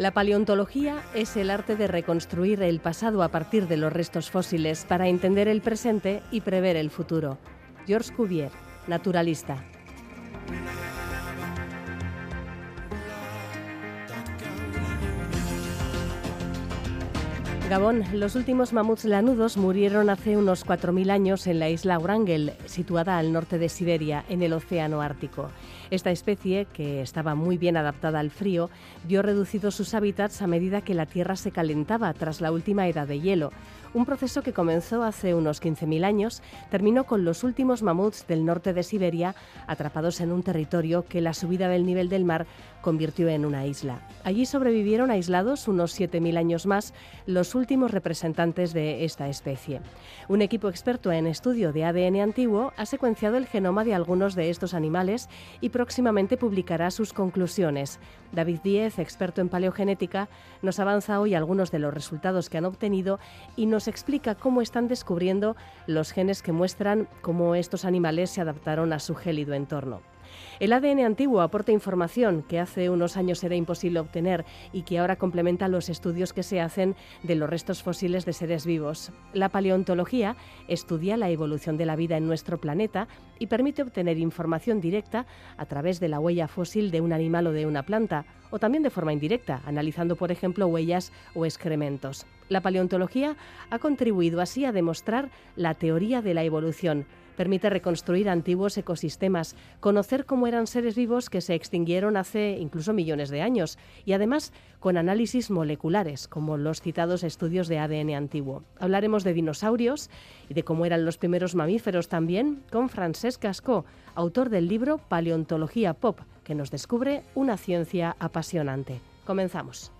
La paleontología es el arte de reconstruir el pasado a partir de los restos fósiles para entender el presente y prever el futuro. Georges Cuvier, naturalista. Gabón, los últimos mamuts lanudos murieron hace unos 4.000 años en la isla Wrangel, situada al norte de Siberia, en el Océano Ártico. Esta especie, que estaba muy bien adaptada al frío, vio reducidos sus hábitats a medida que la Tierra se calentaba tras la última edad de hielo. Un proceso que comenzó hace unos 15.000 años terminó con los últimos mamuts del norte de Siberia atrapados en un territorio que la subida del nivel del mar convirtió en una isla. Allí sobrevivieron aislados unos 7.000 años más los últimos representantes de esta especie. Un equipo experto en estudio de ADN antiguo ha secuenciado el genoma de algunos de estos animales y próximamente publicará sus conclusiones. David Díez, experto en paleogenética, nos avanza hoy algunos de los resultados que han obtenido y nos explica cómo están descubriendo los genes que muestran cómo estos animales se adaptaron a su gélido entorno. El ADN antiguo aporta información que hace unos años era imposible obtener y que ahora complementa los estudios que se hacen de los restos fósiles de seres vivos. La paleontología estudia la evolución de la vida en nuestro planeta y permite obtener información directa a través de la huella fósil de un animal o de una planta, o también de forma indirecta, analizando, por ejemplo, huellas o excrementos. La paleontología ha contribuido así a demostrar la teoría de la evolución, permite reconstruir antiguos ecosistemas, conocer cómo eran seres vivos que se extinguieron hace incluso millones de años y además con análisis moleculares, como los citados estudios de ADN antiguo. Hablaremos de dinosaurios y de cómo eran los primeros mamíferos también con Francesc Cascó, autor del libro Paleontología Pop, que nos descubre una ciencia apasionante. Comenzamos.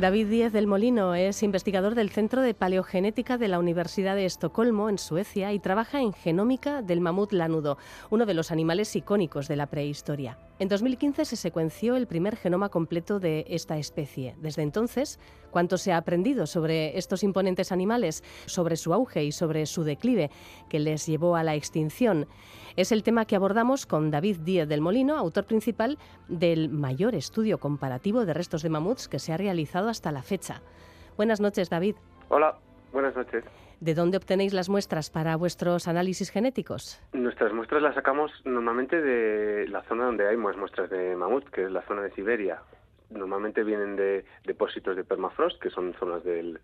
David Díez del Molino es investigador del Centro de Paleogenética de la Universidad de Estocolmo, en Suecia, y trabaja en genómica del mamut lanudo, uno de los animales icónicos de la prehistoria. En 2015 se secuenció el primer genoma completo de esta especie. Desde entonces, ¿cuánto se ha aprendido sobre estos imponentes animales, sobre su auge y sobre su declive que les llevó a la extinción? Es el tema que abordamos con David Díez del Molino, autor principal del mayor estudio comparativo de restos de mamuts que se ha realizado hasta la fecha. Buenas noches, David. Hola, buenas noches. ¿De dónde obtenéis las muestras para vuestros análisis genéticos? Nuestras muestras las sacamos normalmente de la zona donde hay más muestras de mamut, que es la zona de Siberia. Normalmente vienen de depósitos de permafrost, que son zonas del,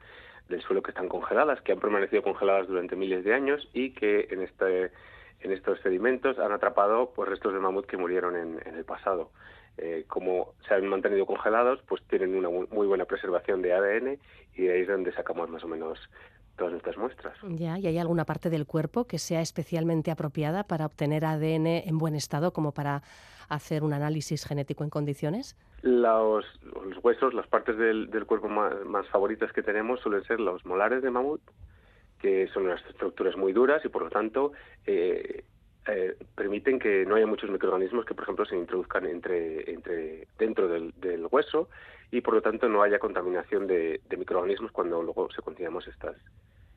suelo que están congeladas, que han permanecido congeladas durante miles de años y que en este en estos sedimentos han atrapado pues restos de mamut que murieron en, el pasado. Eh, como se han mantenido congelados, pues tienen una muy buena preservación de ADN y de ahí es donde sacamos más o menos todas nuestras muestras. Ya, ¿y hay alguna parte del cuerpo que sea especialmente apropiada para obtener ADN en buen estado como para hacer un análisis genético en condiciones? Los, huesos, las partes del, cuerpo más, más favoritas que tenemos suelen ser los molares de mamut, que son unas estructuras muy duras y por lo tanto eh, eh, permiten que no haya muchos microorganismos que por ejemplo se introduzcan entre, entre dentro del, hueso y por lo tanto no haya contaminación de, microorganismos cuando luego se continuamos estas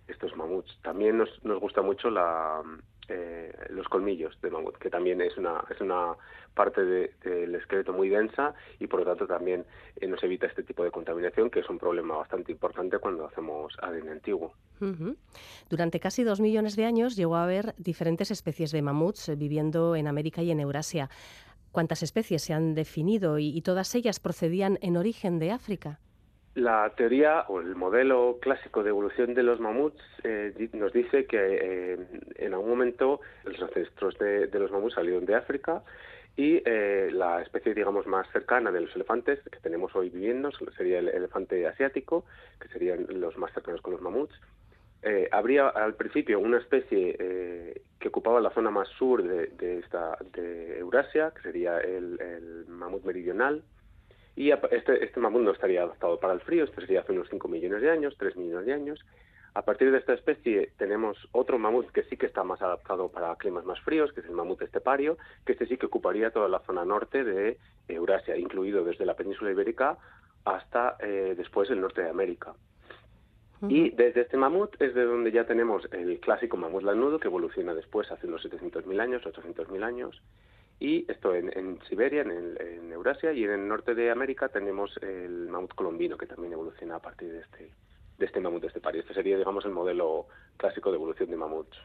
estos mamuts. También nos, nos gusta mucho la, eh, los colmillos de mamut, que también es una, es una parte del esqueleto muy densa y por lo tanto también eh, nos evita este tipo de contaminación, que es un problema bastante importante cuando hacemos ADN antiguo. Durante casi dos millones de años llegó a haber diferentes especies de mamuts eh, viviendo en América y en Eurasia. ¿Cuántas especies se han definido y todas ellas procedían en origen de África? La teoría o el modelo clásico de evolución de los mamuts eh, nos dice que eh, en algún momento los ancestros de, los mamuts salieron de África y eh, la especie, digamos, más cercana de los elefantes que tenemos hoy viviendo sería el elefante asiático, que serían los más cercanos con los mamuts. habría al principio una especie que ocupaba la zona más sur de, esta, de Eurasia, que sería el, mamut meridional, y este, este mamut no estaría adaptado para el frío, esto sería hace unos 5 millones de años, 3 millones de años. A partir de esta especie tenemos otro mamut que sí que está más adaptado para climas más fríos, que es el mamut estepario, que este sí que ocuparía toda la zona norte de Eurasia, incluido desde la península ibérica hasta eh, después el norte de América. Y desde este mamut es de donde ya tenemos el clásico mamut lanudo que evoluciona después hace unos 700.000 años, 800.000 años. Y esto en, Siberia, en, en, Eurasia, y en el norte de América tenemos el mamut colombino que también evoluciona a partir de este, de este mamut de este par. Este sería, digamos, el modelo clásico de evolución de mamuts.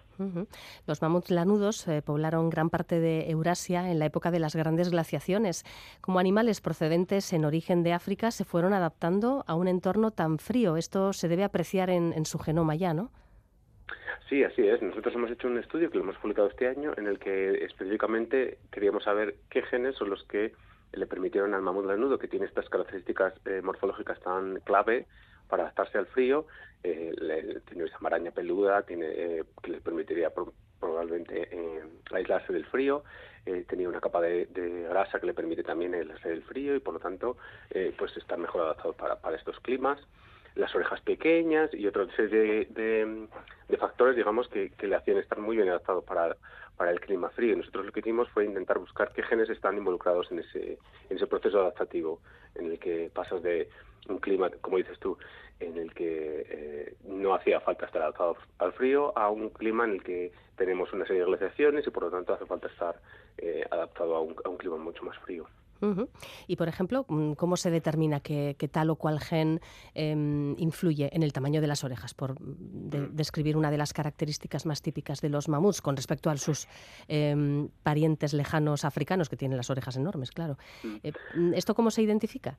Los mamuts lanudos eh, poblaron gran parte de Eurasia en la época de las grandes glaciaciones. Como animales procedentes en origen de África, se fueron adaptando a un entorno tan frío. Esto se debe apreciar en, su genoma ya, ¿no? Sí, así es. Nosotros hemos hecho un estudio que lo hemos publicado este año en el que específicamente queríamos saber qué genes son los que le permitieron al mamut lanudo, que tiene estas características eh, morfológicas tan clave, para adaptarse al frío. Eh, tiene esa maraña peluda tiene, eh, que le permitiría probablemente eh, aislarse del frío. Eh, tenía una capa de, grasa que le permite también aislarse del frío y por lo tanto pues está mejor adaptado para, para estos climas las orejas pequeñas y otra serie de, factores, digamos, que, que, le hacían estar muy bien adaptado para, el clima frío. Nosotros lo que hicimos fue intentar buscar qué genes están involucrados en ese, en ese proceso adaptativo, en el que pasas de un clima, como dices tú, en el que eh, no hacía falta estar adaptado al frío, a un clima en el que tenemos una serie de glaciaciones y por lo tanto hace falta estar eh, adaptado a un, a un clima mucho más frío. Y, por ejemplo, mm, ¿cómo se determina que, tal o cual gen em, influye en el tamaño de las orejas? Por mm. describir una de las características más típicas de los mamuts con respecto a sus em, parientes lejanos africanos, que tienen las orejas enormes, claro. Mm. Eh, ¿Esto cómo se identifica?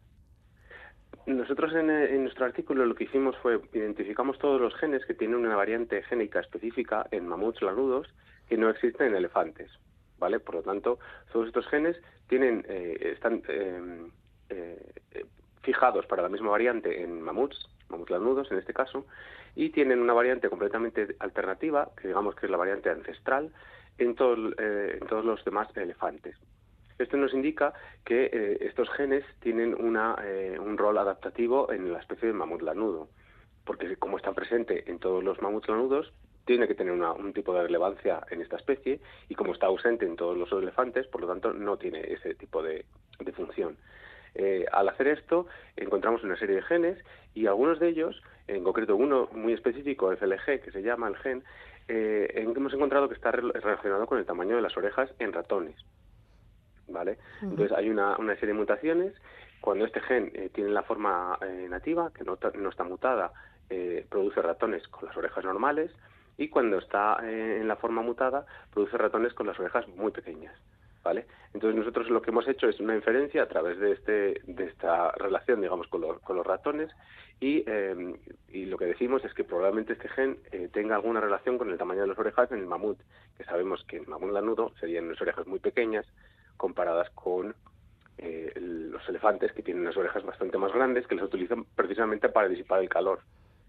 Nosotros en, en, nuestro artículo lo que hicimos fue identificamos todos los genes que tienen una variante génica específica en mamuts lanudos que no existen en elefantes. ¿Vale? Por lo tanto, todos estos genes tienen, eh, están eh, eh, fijados para la misma variante en mamuts, mamuts lanudos en este caso, y tienen una variante completamente alternativa, que digamos que es la variante ancestral, en, en todos los demás elefantes. Esto nos indica que estos genes tienen una, un rol adaptativo en la especie de mamut lanudo, porque como están presentes en todos los mamuts lanudos, tiene que tener un tipo de relevancia en esta especie y como está ausente en todos los elefantes, por lo tanto no tiene ese tipo de, función. Eh, al hacer esto, encontramos una serie de genes y algunos de ellos, en concreto uno muy específico, FLG, que se llama el gen, eh, hemos encontrado que está relacionado con el tamaño de las orejas en ratones. ¿Vale? Entonces hay una, serie de mutaciones. Cuando este gen eh, tiene la forma nativa, que no, no está mutada, produce ratones con las orejas normales y cuando está eh, en la forma mutada produce ratones con las orejas muy pequeñas. ¿Vale? Entonces nosotros lo que hemos hecho es una inferencia a través de, este, de esta relación, digamos, con, con los ratones y, em, y, lo que decimos es que probablemente este gen eh, tenga alguna relación con el tamaño de las orejas en el mamut, que sabemos que el mamut lanudo serían unas orejas muy pequeñas comparadas con eh, los elefantes que tienen unas orejas bastante más grandes que las utilizan precisamente para disipar el calor.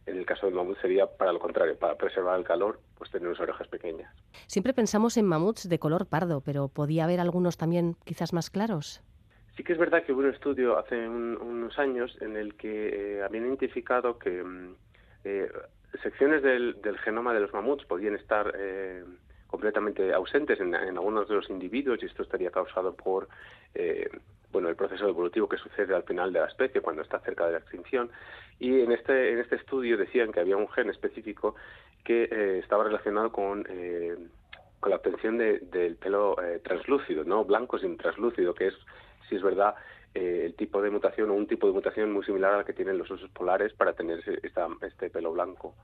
En el caso del mamut sería para lo contrario, para preservar el calor, pues tener unas orejas pequeñas. Siempre pensamos en mamuts de color pardo, pero ¿podía haber algunos también quizás más claros? Sí que es verdad que hubo un estudio hace unos años en el que eh, habían identificado que mm, eh, secciones del, genoma de los mamuts podían estar eh, completamente ausentes en, algunos de los individuos y esto estaría causado por bueno, el proceso evolutivo que sucede al final de la especie cuando está cerca de la extinción. Y en este, en este estudio decían que había un gen específico que eh, estaba relacionado con, eh, con la obtención del pelo eh, translúcido, no blanco sin translúcido, que es, si es verdad, el tipo de mutación o un tipo de mutación muy similar a la que tienen los osos polares para tener esta, este pelo blanco.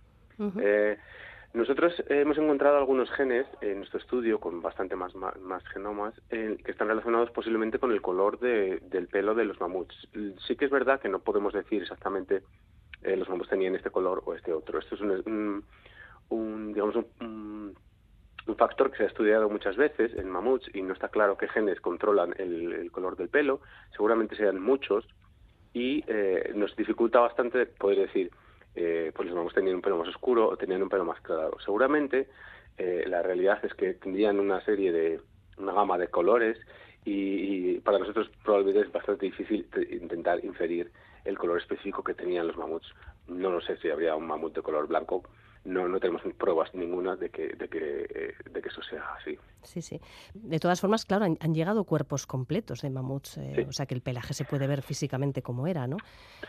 Nosotros hemos encontrado algunos genes en nuestro estudio con bastante más, más, genomas que están relacionados posiblemente con el color del pelo de los mamuts. Sí que es verdad que no podemos decir exactamente eh, los mamuts tenían este color o este otro. Esto es un, un, digamos un, factor que se ha estudiado muchas veces en mamuts y no está claro qué genes controlan el, color del pelo. Seguramente sean muchos y eh, nos dificulta bastante poder decir eh, pues los mamuts tenían un pelo más oscuro o tenían un pelo más claro. Seguramente eh, la realidad es que tendrían una serie de, una gama de colores y, para nosotros probablemente es bastante difícil intentar inferir el color específico que tenían los mamuts. No lo sé si habría un mamut de color blanco no, no tenemos pruebas ninguna de que, de, que, eh, de que eso sea así. Sí, sí. De todas formas, claro, han, llegado cuerpos completos de mamuts, eh, o sea que el pelaje se puede ver físicamente como era, ¿no?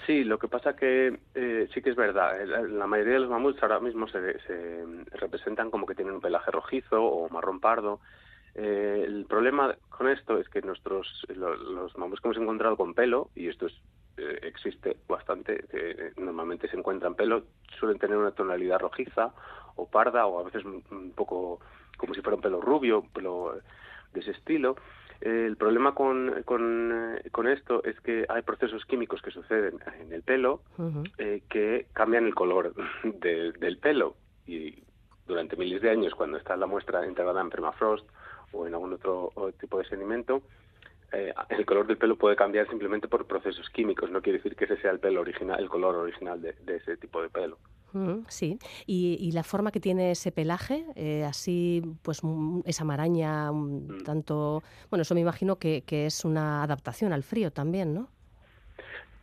Sí, lo que pasa que eh, sí que es verdad. La, mayoría de los mamuts ahora mismo se, se representan como que tienen un pelaje rojizo o marrón pardo. el problema con esto es que nuestros los mamuts que hemos encontrado con pelo, y esto es eh, existe bastante, que normalmente se encuentra en pelo, suelen tener una tonalidad rojiza o parda o a veces un poco como si fuera un pelo rubio, un pelo de ese estilo. el problema con, con, eh, con, esto es que hay procesos químicos que suceden en el pelo eh, que cambian el color del pelo y durante miles de años cuando está la muestra integrada en permafrost o en algún otro tipo de sedimento, eh, el color del pelo puede cambiar simplemente por procesos químicos. No quiere decir que ese sea el pelo original, el color original de, ese tipo de pelo. Mm, sí, y, la forma que tiene ese pelaje, eh, así, pues esa maraña, mm. tanto, bueno, eso me imagino que, es una adaptación al frío también, ¿no?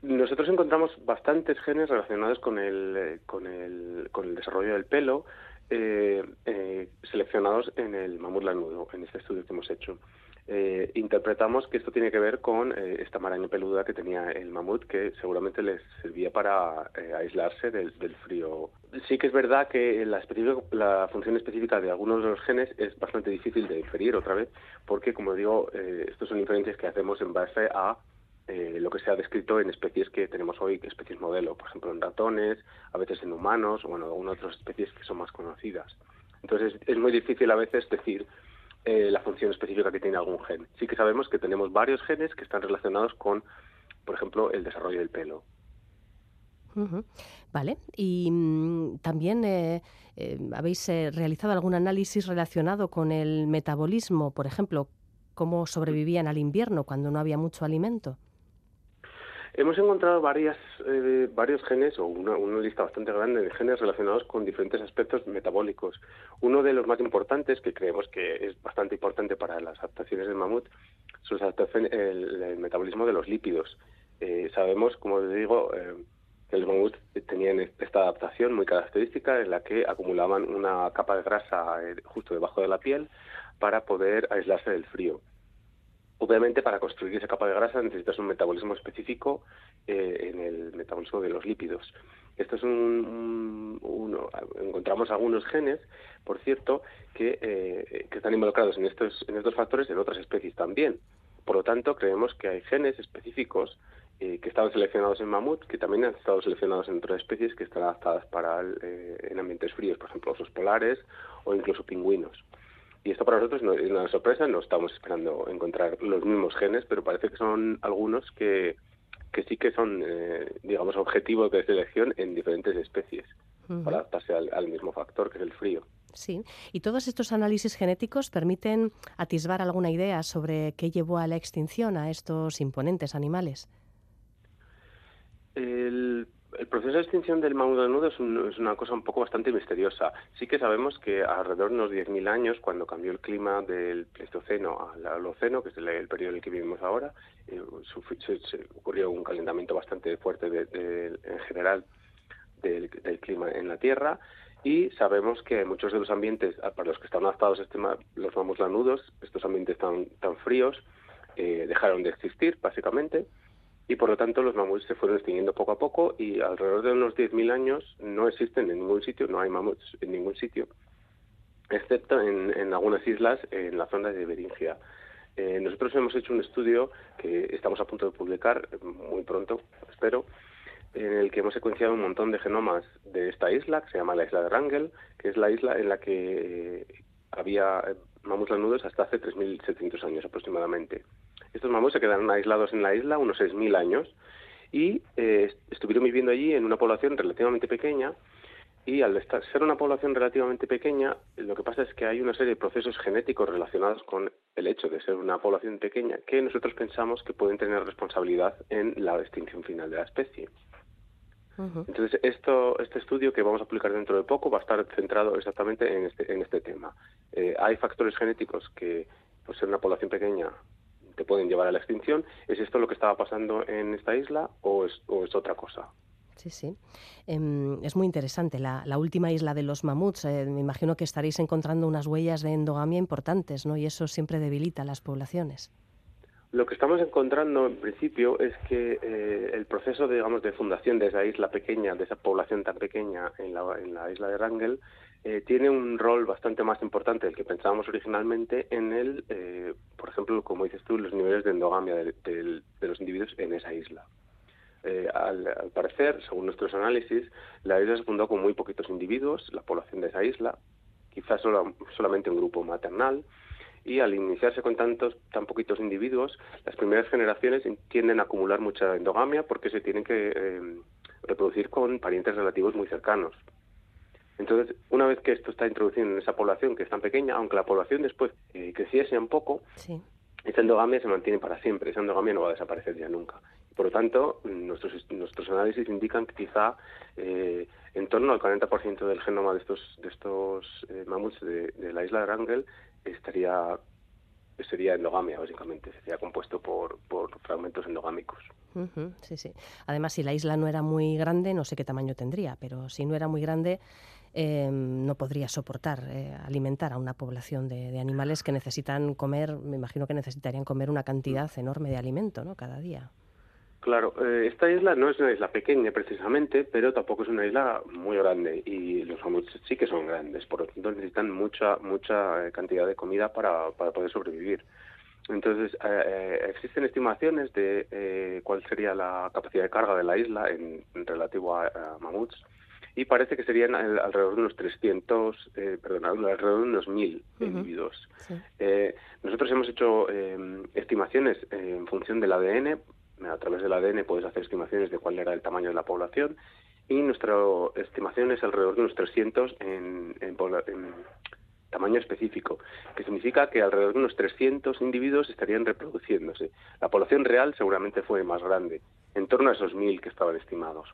Nosotros encontramos bastantes genes relacionados con el, eh, con el, con el desarrollo del pelo, seleccionados en el mamut lanudo, en este estudio que hemos hecho. Eh, interpretamos que esto tiene que ver con eh, esta maraña peluda que tenía el mamut, que seguramente les servía para eh, aislarse del, frío. Sí que es verdad que la, la, función específica de algunos de los genes es bastante difícil de inferir otra vez, porque, como digo, estos son inferencias que hacemos en base a lo que se ha descrito en especies que tenemos hoy, especies modelo, por ejemplo en ratones, a veces en humanos, o bueno, algunas otras especies que son más conocidas. Entonces es muy difícil a veces decir eh, la función específica que tiene algún gen. Sí que sabemos que tenemos varios genes que están relacionados con, por ejemplo, el desarrollo del pelo. Vale. Y mm, también eh, eh, habéis realizado algún análisis relacionado con el metabolismo, por ejemplo, cómo sobrevivían al invierno cuando no había mucho alimento. Hemos encontrado varias, eh, varios genes, o una, lista bastante grande de genes relacionados con diferentes aspectos metabólicos. Uno de los más importantes, que creemos que es bastante importante para las adaptaciones del mamut, es el, metabolismo de los lípidos. Eh, sabemos, como les digo, eh, que los mamuts tenían esta adaptación muy característica en la que acumulaban una capa de grasa justo debajo de la piel para poder aislarse del frío. Obviamente, para construir esa capa de grasa necesitas un metabolismo específico eh, en el metabolismo de los lípidos. Esto es un, encontramos algunos genes, por cierto, que, eh, que están involucrados en estos, en estos factores en otras especies también. Por lo tanto, creemos que hay genes específicos eh, que estaban seleccionados en mamut, que también han estado seleccionados en otras especies que están adaptadas para en ambientes fríos, por ejemplo, osos polares o incluso pingüinos. Y esto para nosotros no es una sorpresa, no estamos esperando encontrar los mismos genes, pero parece que son algunos que, que sí que son, eh, digamos, objetivos de selección en diferentes especies para adaptarse al, mismo factor, que es el frío. Sí, y todos estos análisis genéticos permiten atisbar alguna idea sobre qué llevó a la extinción a estos imponentes animales. El el proceso de extinción del mamut nudo es, es, una cosa un poco bastante misteriosa. Sí que sabemos que alrededor de unos 10.000 años, cuando cambió el clima del Pleistoceno al Holoceno, que es el, periodo en el que vivimos ahora, eh, se, ocurrió un calentamiento bastante fuerte en general del, clima en la Tierra y sabemos que muchos de los ambientes para los que están adaptados este, los mamuts lanudos, estos ambientes tan, tan fríos, eh, dejaron de existir básicamente y por lo tanto los mamuts se fueron extinguiendo poco a poco y alrededor de unos 10.000 años no existen en ningún sitio, no hay mamuts en ningún sitio, excepto en, algunas islas en la zona de Beringia. Eh, nosotros hemos hecho un estudio que estamos a punto de publicar muy pronto, espero, en el que hemos secuenciado un montón de genomas de esta isla, que se llama la isla de Rangel, que es la isla en la que había mamuts lanudos hasta hace 3.700 años aproximadamente. Estos mamuts se quedaron aislados en la isla unos 6.000 años y eh, estuvieron viviendo allí en una población relativamente pequeña y al ser una población relativamente pequeña, lo que pasa es que hay una serie de procesos genéticos relacionados con el hecho de ser una población pequeña que nosotros pensamos que pueden tener responsabilidad en la extinción final de la especie. Entonces, esto, este estudio que vamos a publicar dentro de poco va a estar centrado exactamente en este, en este tema. Eh, hay factores genéticos que, por ser una población pequeña, te pueden llevar a la extinción. ¿Es esto lo que estaba pasando en esta isla o es, o es otra cosa? Sí, sí. Em, es muy interesante. La, última isla de los mamuts, eh, me imagino que estaréis encontrando unas huellas de endogamia importantes, ¿no? Y eso siempre debilita las poblaciones. Lo que estamos encontrando en principio es que eh, el proceso, digamos, de fundación de esa isla pequeña, de esa población tan pequeña en la, en la isla de Rangel, eh, tiene un rol bastante más importante del que pensábamos originalmente en el, por ejemplo, como dices tú, los niveles de endogamia de los individuos en esa isla. Eh, al, parecer, según nuestros análisis, la isla se fundó con muy poquitos individuos, la población de esa isla, quizás solo, solamente un grupo maternal, y al iniciarse con tantos tan poquitos individuos, las primeras generaciones tienden a acumular mucha endogamia porque se tienen que eh, reproducir con parientes relativos muy cercanos. Entonces, una vez que esto está introducido en esa población que es tan pequeña, aunque la población después eh, creciese un poco, esa endogamia se mantiene para siempre, esa endogamia no va a desaparecer ya nunca. Por lo tanto, nuestros, nuestros análisis indican que quizá eh, en torno al 40% del genoma de estos, de estos eh, mamuts de, la isla de Rangel estaría sería endogamia, básicamente, sería compuesto por, por fragmentos endogámicos. sí, sí. Además, si la isla no era muy grande, no sé qué tamaño tendría, pero si no era muy grande, Em, no podría soportar eh, alimentar a una población de, animales que necesitan comer, me imagino que necesitarían comer una cantidad enorme de alimento ¿no? cada día. Claro, eh, esta isla no es una isla pequeña precisamente, pero tampoco es una isla muy grande y los mamuts sí que son grandes, por lo tanto necesitan mucha mucha eh, cantidad de comida para, para poder sobrevivir. Entonces, existen estimaciones de cuál sería la capacidad de carga de la isla en, relativo a mamuts y parece que serían alrededor de unos 300, eh, perdón, alrededor de unos 1000 individuos. Eh, nosotros hemos hecho em, estimaciones en función del ADN, a través del ADN puedes hacer estimaciones de cuál era el tamaño de la población y nuestra estimación es alrededor de unos 300 en, en, tamaño específico, que significa que alrededor de unos 300 individuos estarían reproduciéndose. La población real seguramente fue más grande, en torno a esos 1000 que estaban estimados.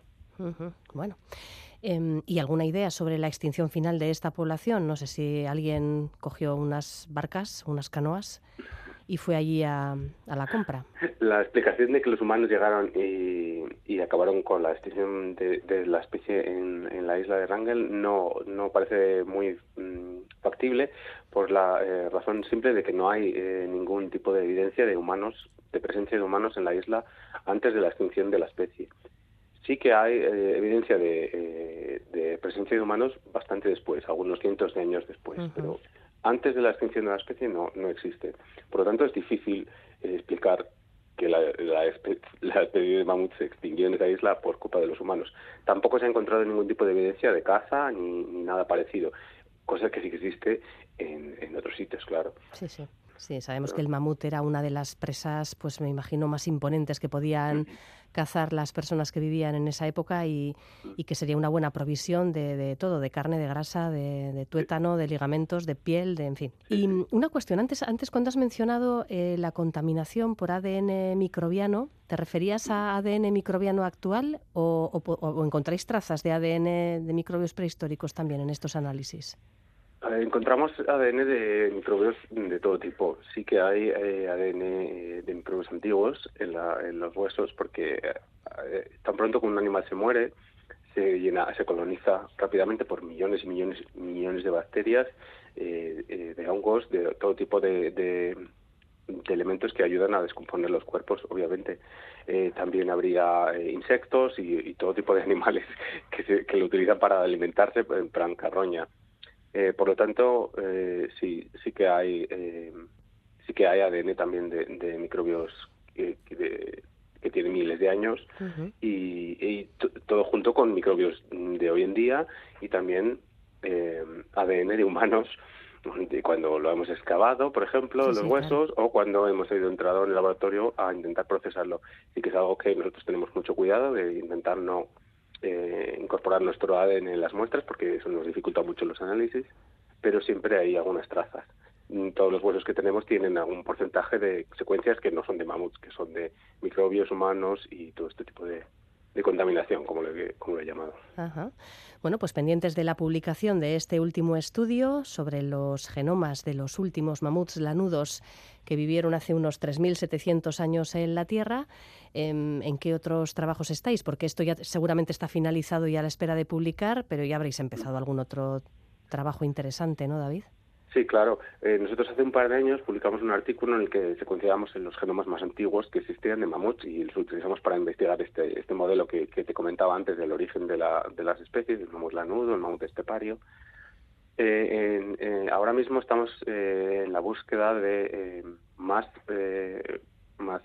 Bueno, Em, ¿Y alguna idea sobre la extinción final de esta población? No sé si alguien cogió unas barcas, unas canoas y fue allí a, la compra. La explicación de que los humanos llegaron y, acabaron con la extinción de, la especie en, la isla de Rangel no, no parece muy mm, factible por la eh, razón simple de que no hay eh, ningún tipo de evidencia de humanos, de presencia de humanos en la isla antes de la extinción de la especie sí que hay eh, evidencia eh, de, presencia de humanos bastante después, algunos cientos de años después, pero antes de la extinción de la especie no, no existe. Por lo tanto, es difícil eh, explicar que la, especie de mamut se extinguió en esa isla por culpa de los humanos. Tampoco se ha encontrado ningún tipo de evidencia de caza ni, nada parecido, cosa que sí que existe en, en otros sitios, claro. Sí, sí. Sí, sabemos que el mamut era una de las presas, pues me imagino, más imponentes que podían cazar las personas que vivían en esa época y, que sería una buena provisión de, todo, de carne, de grasa, de, tuétano, de ligamentos, de piel, de en fin. Y una cuestión, antes, antes cuando has mencionado eh, la contaminación por ADN microbiano, ¿te referías a ADN microbiano actual o, o encontráis trazas de ADN de microbios prehistóricos también en estos análisis? Encontramos ADN de microbios de todo tipo. Sí que hay eh, ADN eh, de microbios antiguos en, los huesos porque eh, tan pronto como un animal se muere, se llena, se coloniza rápidamente por millones y millones millones de bacterias, de hongos, de todo tipo de, elementos que ayudan a descomponer los cuerpos, obviamente. también habría insectos y, todo tipo de animales que, que lo utilizan para alimentarse en plan carroña. Eh, por lo tanto, eh, sí, sí que hay eh, sí que hay ADN también de, microbios que, tienen miles de años y, todo junto con microbios de hoy en día y también ADN de humanos. De cuando lo hemos excavado, por ejemplo, los huesos, o cuando hemos ido entrado en el laboratorio a intentar procesarlo. Y que es algo que nosotros tenemos mucho cuidado de intentar no eh, incorporar nuestro ADN en las muestras porque eso nos dificulta mucho los análisis, pero siempre hay algunas trazas. Mm, todos los huesos que tenemos tienen algún porcentaje de secuencias que no son de mamuts, que son de microbios humanos y todo este tipo de, contaminación, como lo, como lo he llamado. Bueno, pues pendientes de la publicación de este último estudio sobre los genomas de los últimos mamuts lanudos que vivieron hace unos 3.700 años en la Tierra. Em, ¿En, qué otros trabajos estáis? Porque esto ya seguramente está finalizado y a la espera de publicar, pero ya habréis empezado algún otro trabajo interesante, ¿no, David? Sí, claro. Eh, nosotros hace un par de años publicamos un artículo en el que secuenciábamos los genomas más antiguos que existían de mamuts y los utilizamos para investigar este, este modelo que, te comentaba antes del origen de, la, de las especies, el mamut lanudo, el mamut estepario. Eh, eh, ahora mismo estamos en la búsqueda de más, más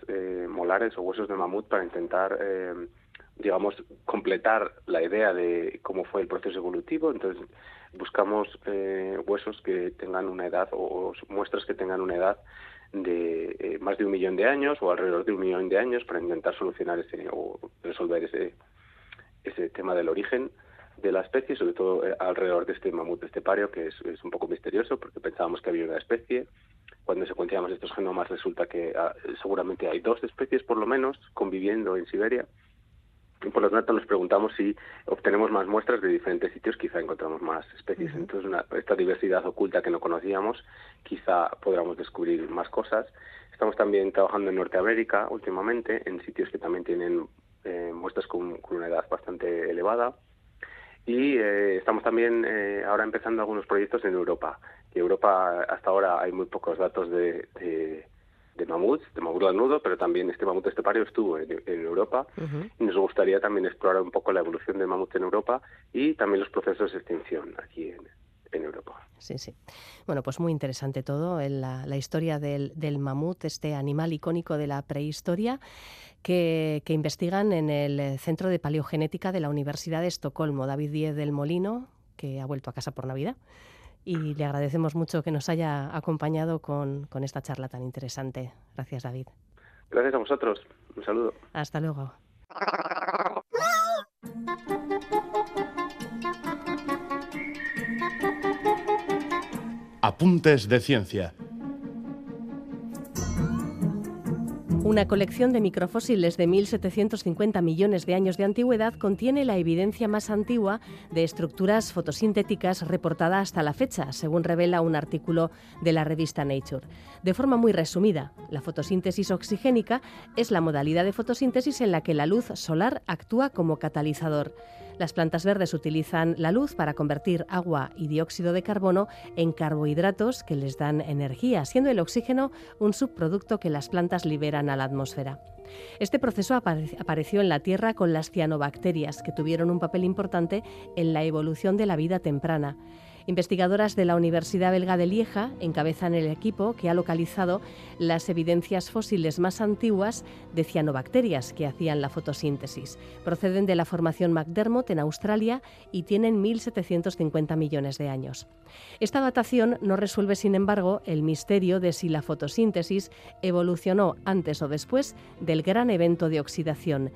molares o huesos de mamut para intentar digamos, completar la idea de cómo fue el proceso evolutivo. Entonces, buscamos eh, huesos que tengan una edad o, muestras que tengan una edad de eh, más de un millón de años o alrededor de un millón de años para intentar solucionar ese o resolver ese, ese tema del origen de la especie, sobre todo eh, alrededor de este mamut estepario, que es, un poco misterioso porque pensábamos que había una especie. Cuando secuenciamos estos genomas resulta que ah, seguramente hay dos especies por lo menos conviviendo en Siberia por lo tanto, nos preguntamos si obtenemos más muestras de diferentes sitios, quizá encontramos más especies. Entonces, esta diversidad oculta que no conocíamos, quizá podamos descubrir más cosas. Estamos también trabajando en Norteamérica últimamente, en sitios que también tienen eh, muestras con, una edad bastante elevada. Y eh, estamos también eh, ahora empezando algunos proyectos en Europa. En Europa hasta ahora hay muy pocos datos de de mamuts, de mamut lanudo, pero también este mamut estepario estuvo en, Europa y nos gustaría también explorar un poco la evolución del mamut en Europa y también los procesos de extinción aquí en, Europa. Sí, sí. Bueno, pues muy interesante todo, la, la historia del, del, mamut, este animal icónico de la prehistoria, que, que, investigan en el Centro de Paleogenética de la Universidad de Estocolmo, David Díez del Molino, que ha vuelto a casa por Navidad y le agradecemos mucho que nos haya acompañado con, con esta charla tan interesante. Gracias, David. Gracias a vosotros. Un saludo. Hasta luego. Apuntes de ciencia Una colección de microfósiles de 1.750 millones de años de antigüedad contiene la evidencia más antigua de estructuras fotosintéticas reportada hasta la fecha, según revela un artículo de la revista Nature. De forma muy resumida, la fotosíntesis oxigénica es la modalidad de fotosíntesis en la que la luz solar actúa como catalizador. Las plantas verdes utilizan la luz para convertir agua y dióxido de carbono en carbohidratos que les dan energía, siendo el oxígeno un subproducto que las plantas liberan a la atmósfera. Este proceso apareció en la Tierra con las cianobacterias, que tuvieron un papel importante en la evolución de la vida temprana. Investigadoras de la Universidad Belga de Lieja encabezan el equipo que ha localizado las evidencias fósiles más antiguas de cianobacterias que hacían la fotosíntesis. Proceden de la formación McDermott en Australia y tienen 1.750 millones de años. Esta datación no resuelve, sin embargo, el misterio de si la fotosíntesis evolucionó antes o después del gran evento de oxidación.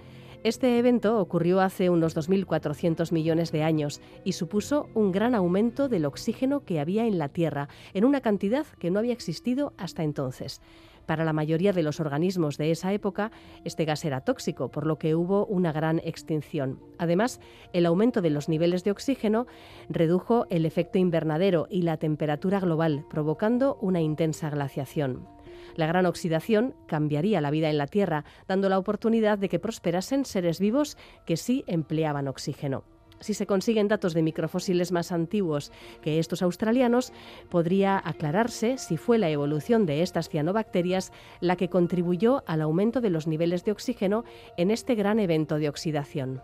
Este evento ocurrió hace unos 2.400 millones de años y supuso un gran aumento del oxígeno que había en la Tierra, en una cantidad que no había existido hasta entonces. Para la mayoría de los organismos de esa época, este gas era tóxico, por lo que hubo una gran extinción. Además, el aumento de los niveles de oxígeno redujo el efecto invernadero y la temperatura global, provocando una intensa glaciación. La gran oxidación cambiaría la vida en la Tierra, dando la oportunidad de que prosperasen seres vivos que sí empleaban oxígeno. Si se consiguen datos de microfósiles más antiguos que estos australianos, podría aclararse si fue la evolución de estas cianobacterias la que contribuyó al aumento de los niveles de oxígeno en este gran evento de oxidación.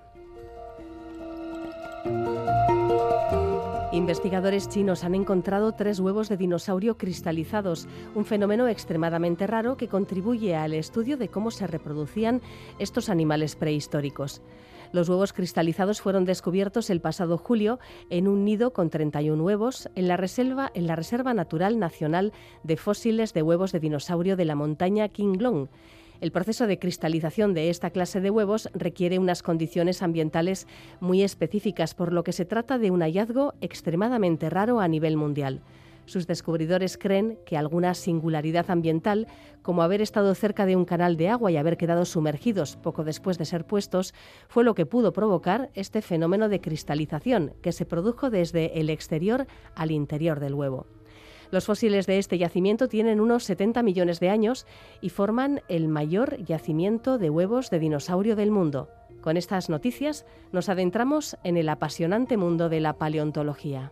Investigadores chinos han encontrado tres huevos de dinosaurio cristalizados, un fenómeno extremadamente raro que contribuye al estudio de cómo se reproducían estos animales prehistóricos. Los huevos cristalizados fueron descubiertos el pasado julio en un nido con 31 huevos en la reserva, en la reserva Natural Nacional de Fósiles de Huevos de Dinosaurio de la montaña Qinglong el proceso de cristalización de esta clase de huevos requiere unas condiciones ambientales muy específicas, por lo que se trata de un hallazgo extremadamente raro a nivel mundial. Sus descubridores creen que alguna singularidad ambiental, como haber estado cerca de un canal de agua y haber quedado sumergidos poco después de ser puestos, fue lo que pudo provocar este fenómeno de cristalización que se produjo desde el exterior al interior del huevo. Los fósiles de este yacimiento tienen unos 70 millones de años y forman el mayor yacimiento de huevos de dinosaurio del mundo. Con estas noticias nos adentramos en el apasionante mundo de la paleontología.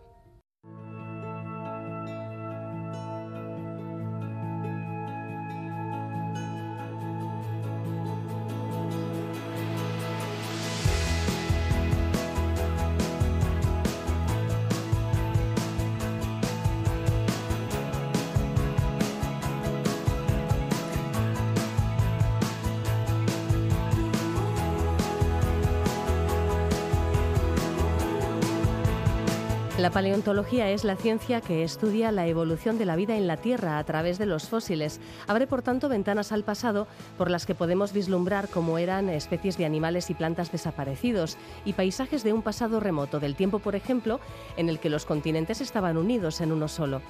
La paleontología es la ciencia que estudia la evolución de la vida en la Tierra a través de los fósiles. Abre, por tanto, ventanas al pasado por las que podemos vislumbrar cómo eran especies de animales y plantas desaparecidos y paisajes de un pasado remoto, del tiempo, por ejemplo, en el que los continentes estaban unidos en uno solo.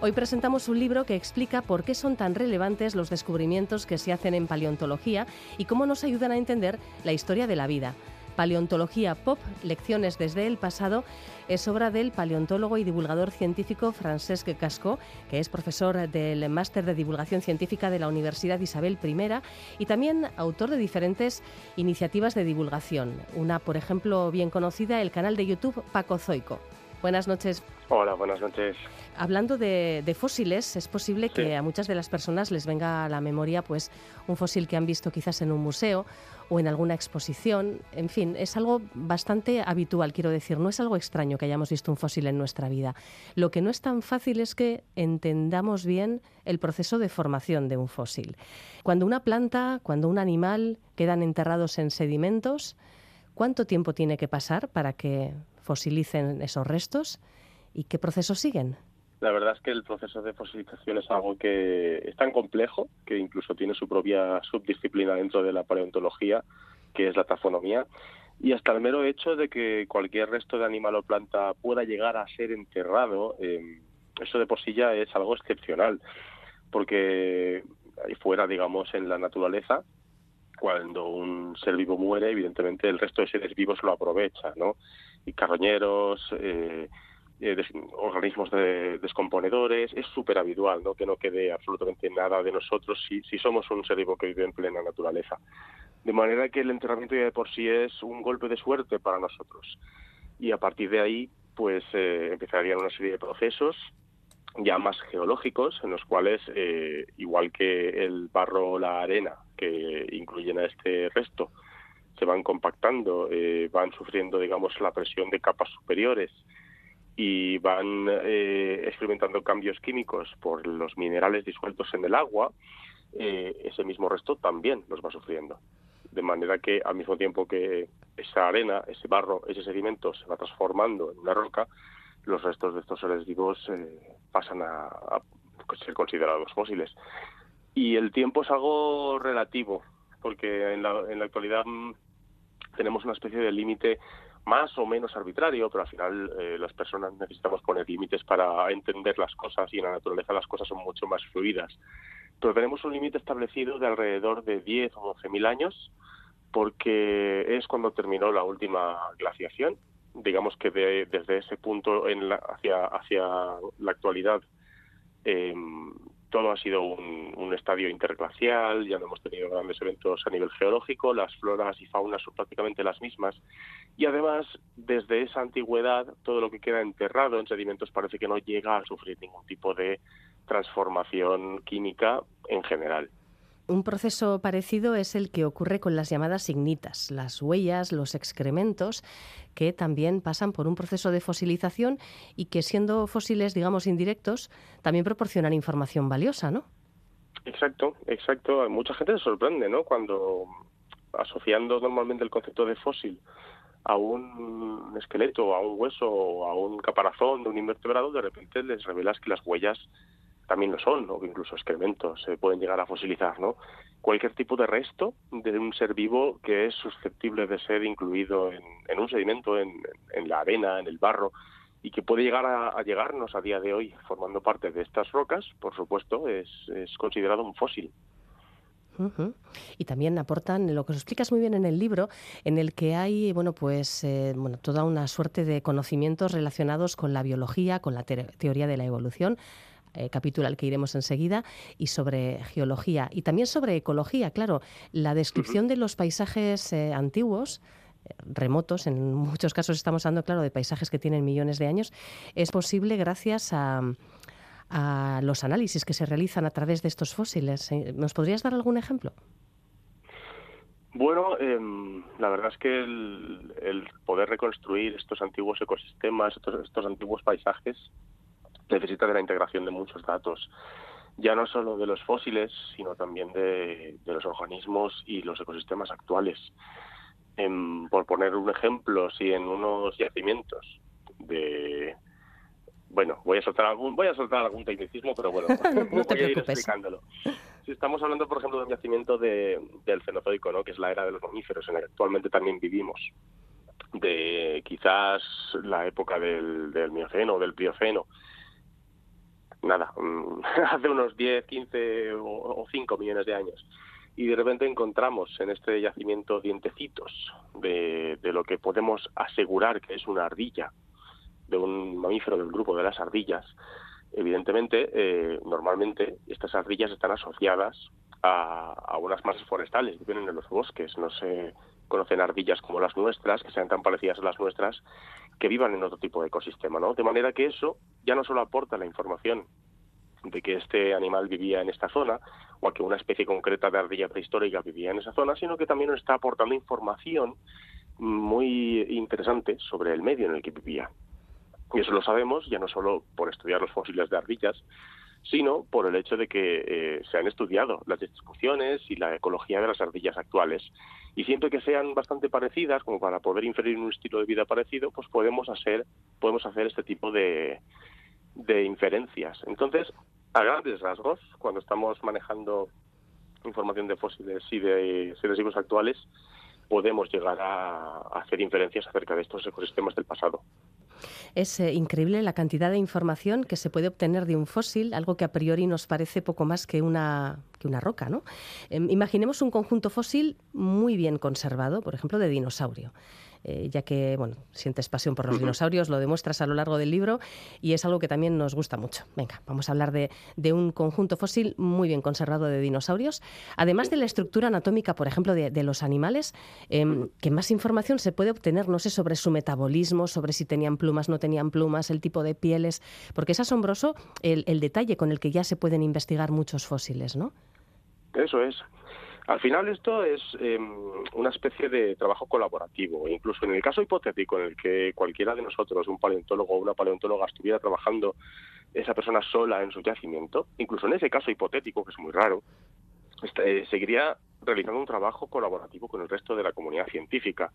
Hoy presentamos un libro que explica por qué son tan relevantes los descubrimientos que se hacen en paleontología y cómo nos ayudan a entender la historia de la vida. Paleontología Pop, Lecciones desde el pasado, es obra del paleontólogo y divulgador científico Francesc Casco, que es profesor del Máster de Divulgación Científica de la Universidad Isabel I y también autor de diferentes iniciativas de divulgación. Una, por ejemplo, bien conocida, el canal de YouTube Paco Zoico. Buenas noches. Hola, buenas noches. Hablando de, fósiles, es posible que a muchas de las personas les venga a la memoria pues, un fósil que han visto quizás en un museo o en alguna exposición. En fin, es algo bastante habitual, quiero decir, no es algo extraño que hayamos visto un fósil en nuestra vida. Lo que no es tan fácil es que entendamos bien el proceso de formación de un fósil. Cuando una planta, cuando un animal quedan enterrados en sedimentos, ¿cuánto tiempo tiene que pasar para que fosilicen esos restos? ¿Y qué procesos siguen? La verdad es que el proceso de fosilización es algo que es tan complejo que incluso tiene su propia subdisciplina dentro de la paleontología, que es la tafonomía. Y hasta el mero hecho de que cualquier resto de animal o planta pueda llegar a ser enterrado, em, eso de por sí ya es algo excepcional, porque ahí fuera, digamos, en la naturaleza, cuando un ser vivo muere, evidentemente el resto de seres vivos lo aprovecha, ¿no? Y carroñeros, eh, eh, organismos de, descomponedores, es súper habitual ¿no? que no quede absolutamente nada de nosotros si, si somos un ser vivo que vive en plena naturaleza. De manera que el enterramiento ya de por sí es un golpe de suerte para nosotros. Y a partir de ahí, pues eh, empezarían una serie de procesos ya más geológicos, en los cuales, eh, igual que el barro o la arena que incluyen a este resto, se van compactando, eh, van sufriendo, digamos, la presión de capas superiores y van eh, experimentando cambios químicos por los minerales disueltos en el agua, eh, ese mismo resto también los va sufriendo. De manera que al mismo tiempo que esa arena, ese barro, ese sedimento se va transformando en una roca, los restos de estos seres vivos eh, pasan a, a, ser considerados fósiles. Y el tiempo es algo relativo, porque en la, en la actualidad mm, tenemos una especie de límite más o menos arbitrario, pero al final eh, las personas necesitamos poner límites para entender las cosas y en la naturaleza las cosas son mucho más fluidas. Pero tenemos un límite establecido de alrededor de 10 o 12 mil años, porque es cuando terminó la última glaciación. Digamos que desde ese punto en la, hacia, hacia la actualidad eh, todo ha sido un, un, estadio interglacial, ya no hemos tenido grandes eventos a nivel geológico, las floras y faunas son prácticamente las mismas. Y además, desde esa antigüedad, todo lo que queda enterrado en sedimentos parece que no llega a sufrir ningún tipo de transformación química en general. Un proceso parecido es el que ocurre con las llamadas ignitas, las huellas, los excrementos, que también pasan por un proceso de fosilización y que siendo fósiles, digamos, indirectos, también proporcionan información valiosa, ¿no? Exacto, exacto. Mucha gente se sorprende, ¿no? Cuando asociando normalmente el concepto de fósil a un esqueleto, a un hueso a un caparazón de un invertebrado, de repente les revelas que las huellas también lo son, o incluso excrementos se pueden llegar a fosilizar, ¿no? Cualquier tipo de resto de un ser vivo que es susceptible de ser incluido en, un sedimento, en, la arena, en el barro, y que puede llegar a, llegarnos a día de hoy formando parte de estas rocas, por supuesto, es, considerado un fósil. Y también aportan lo que os explicas muy bien en el libro, en el que hay bueno pues eh, bueno toda una suerte de conocimientos relacionados con la biología, con la teoría de la evolución, eh, capítulo al que iremos enseguida, y sobre geología y también sobre ecología. Claro, la descripción de los paisajes eh, antiguos eh, remotos, en muchos casos estamos hablando, claro, de paisajes que tienen millones de años, es posible gracias a, a los análisis que se realizan a través de estos fósiles. ¿Nos podrías dar algún ejemplo? Bueno, em, la verdad es que el, poder reconstruir estos antiguos ecosistemas, estos antiguos paisajes, necesita de la integración de muchos datos, ya no solo de los fósiles, sino también de, los organismos y los ecosistemas actuales. por poner un ejemplo, si en unos yacimientos de bueno, voy a soltar algún, voy a soltar algún tecnicismo, pero bueno, no te voy a ir explicándolo. Si estamos hablando, por ejemplo, de un yacimiento de, del Cenozoico, ¿no? que es la era de los mamíferos, en la que actualmente también vivimos, de quizás la época del, del Mioceno o del Plioceno, nada, mm, hace unos 10, 15 o 5 millones de años. Y de repente encontramos en este yacimiento dientecitos de, de lo que podemos asegurar que es una ardilla, de un mamífero del grupo de las ardillas. Evidentemente, eh, normalmente estas ardillas están asociadas a, a, unas masas forestales vienen en los bosques. No se conocen ardillas como las nuestras, que sean tan parecidas a las nuestras, que vivan en otro tipo de ecosistema, ¿no? De manera que eso ya no solo aporta la información de que este animal vivía en esta zona o a que una especie concreta de ardilla prehistórica vivía en esa zona, sino que también nos está aportando información muy interesante sobre el medio en el que vivía. Y eso lo sabemos ya no solo por estudiar los fósiles de ardillas, sino por el hecho de que eh, se han estudiado las distribuciones y la ecología de las ardillas actuales. Y siempre que sean bastante parecidas, como para poder inferir un estilo de vida parecido, pues podemos hacer, podemos hacer este tipo de, de inferencias. Entonces, a grandes rasgos, cuando estamos manejando información de fósiles y de residuos actuales, podemos llegar a hacer inferencias acerca de estos ecosistemas del pasado. Es eh, increíble la cantidad de información que se puede obtener de un fósil, algo que a priori nos parece poco más que una, que una roca. ¿no? Em, imaginemos un conjunto fósil muy bien conservado, por ejemplo, de dinosaurio. Eh, ya que bueno, sientes pasión por los dinosaurios, lo demuestras a lo largo del libro y es algo que también nos gusta mucho. Venga, vamos a hablar de, un conjunto fósil muy bien conservado de dinosaurios. Además de la estructura anatómica, por ejemplo, de, los animales, eh, ¿qué más información se puede obtener, no sé, sobre su metabolismo, sobre si tenían plumas, no tenían plumas, el tipo de pieles? Porque es asombroso el, el detalle con el que ya se pueden investigar muchos fósiles, ¿no? Eso es. Al final esto es em, una especie de trabajo colaborativo. Incluso en el caso hipotético en el que cualquiera de nosotros, un paleontólogo o una paleontóloga, estuviera trabajando esa persona sola en su yacimiento, incluso en ese caso hipotético, que es muy raro, este, seguiría realizando un trabajo colaborativo con el resto de la comunidad científica.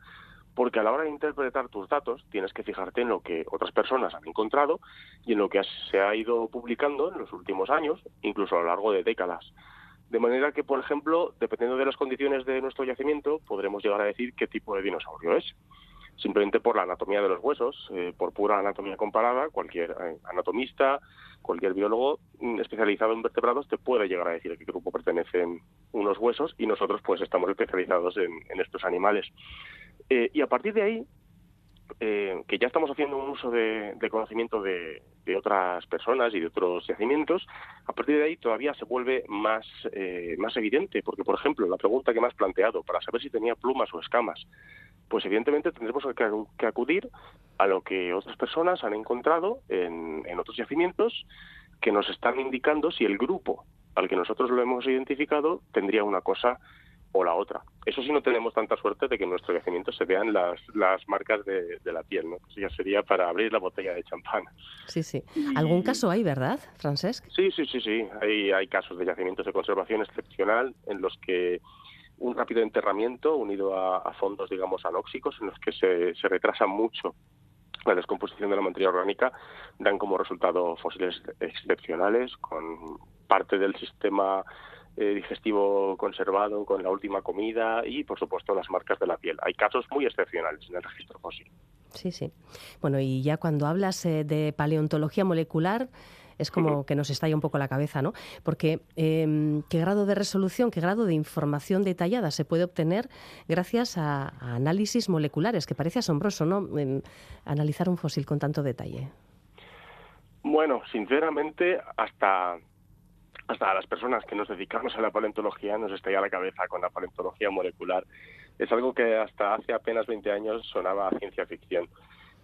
Porque a la hora de interpretar tus datos tienes que fijarte en lo que otras personas han encontrado y en lo que se ha ido publicando en los últimos años, incluso a lo largo de décadas. De manera que, por ejemplo, dependiendo de las condiciones de nuestro yacimiento, podremos llegar a decir qué tipo de dinosaurio es. Simplemente por la anatomía de los huesos, eh, por pura anatomía comparada, cualquier eh, anatomista, cualquier biólogo mm, especializado en vertebrados te puede llegar a decir a qué grupo pertenecen unos huesos y nosotros pues estamos especializados en, estos animales. Eh, y a partir de ahí, eh, que ya estamos haciendo un uso de, conocimiento de, otras personas y de otros yacimientos, a partir de ahí todavía se vuelve más, eh, más evidente, porque, por ejemplo, la pregunta que me has planteado, para saber si tenía plumas o escamas, pues evidentemente tendremos que, acudir a lo que otras personas han encontrado en, en otros yacimientos que nos están indicando si el grupo al que nosotros lo hemos identificado tendría una cosa o la otra. Eso sí no tenemos tanta suerte de que en nuestro yacimiento se vean las, las marcas de, la piel, ¿no? Eso ya sería para abrir la botella de champán. Sí, sí. ¿Algún caso hay, verdad, Francesc? Sí, sí, sí, sí. Hay, hay casos de yacimientos de conservación excepcional en los que un rápido enterramiento unido a, fondos, digamos, anóxicos, en los que se, se retrasa mucho la descomposición de la materia orgánica, dan como resultado fósiles excepcionales con parte del sistema eh, digestivo conservado con la última comida y, por supuesto, las marcas de la piel. Hay casos muy excepcionales en el registro fósil. Sí, sí. Bueno, y ya cuando hablas eh, de paleontología molecular, es como que nos estalla un poco la cabeza, ¿no? Porque em, qué grado de resolución, qué grado de información detallada se puede obtener gracias a, análisis moleculares, que parece asombroso, ¿no? analizar un fósil con tanto detalle. Bueno, sinceramente, hasta hasta las personas que nos dedicamos a la paleontología nos estalla la cabeza con la paleontología molecular. Es algo que hasta hace apenas 20 años sonaba a ciencia ficción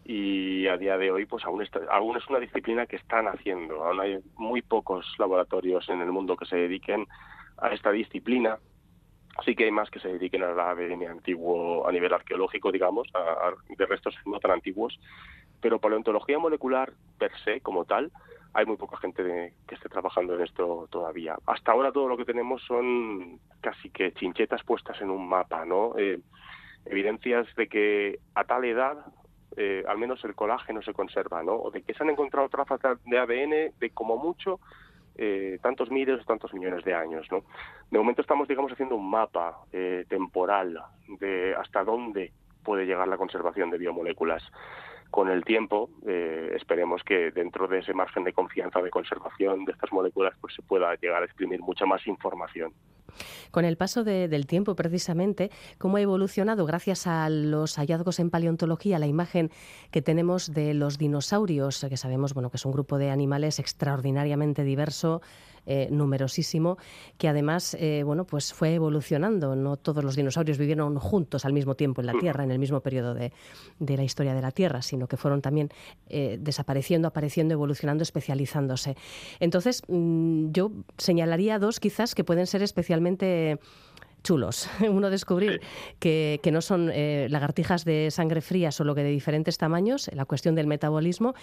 y a día de hoy pues aún, aún es una disciplina que están haciendo. Aún hay muy pocos laboratorios en el mundo que se dediquen a esta disciplina. Sí que hay más que se dediquen al ADN antiguo a nivel arqueológico, digamos, de restos no tan antiguos, pero paleontología molecular per se, como tal, hay muy poca gente que esté trabajando en esto todavía. Hasta ahora todo lo que tenemos son casi que chinchetas puestas en un mapa, ¿no? Eh, evidencias de que a tal edad eh, al menos el colágeno se conserva, ¿no? O de que se han encontrado trazas de ADN de como mucho eh, tantos miles o tantos millones de años, ¿no? De momento estamos, digamos, haciendo un mapa eh, temporal de hasta dónde puede llegar la conservación de biomoléculas con el tiempo eh, esperemos que dentro de ese margen de confianza de conservación de estas moléculas pues se pueda llegar a exprimir mucha más información. Con el paso del tiempo, precisamente, ¿cómo ha evolucionado, gracias a los hallazgos en paleontología, la imagen que tenemos de los dinosaurios, que sabemos bueno, que es un grupo de animales extraordinariamente diverso, eh, numerosísimo, que además eh, bueno, pues fue evolucionando. No todos los dinosaurios vivieron juntos al mismo tiempo en la Tierra, en el mismo periodo de, la historia de la Tierra, sino que fueron también eh, desapareciendo, apareciendo, evolucionando, especializándose. Entonces, mm, yo señalaría dos quizás que pueden ser especialmente chulos. Uno descubrir que, no son lagartijas de sangre fría, solo que de diferentes tamaños, la cuestión del metabolismo,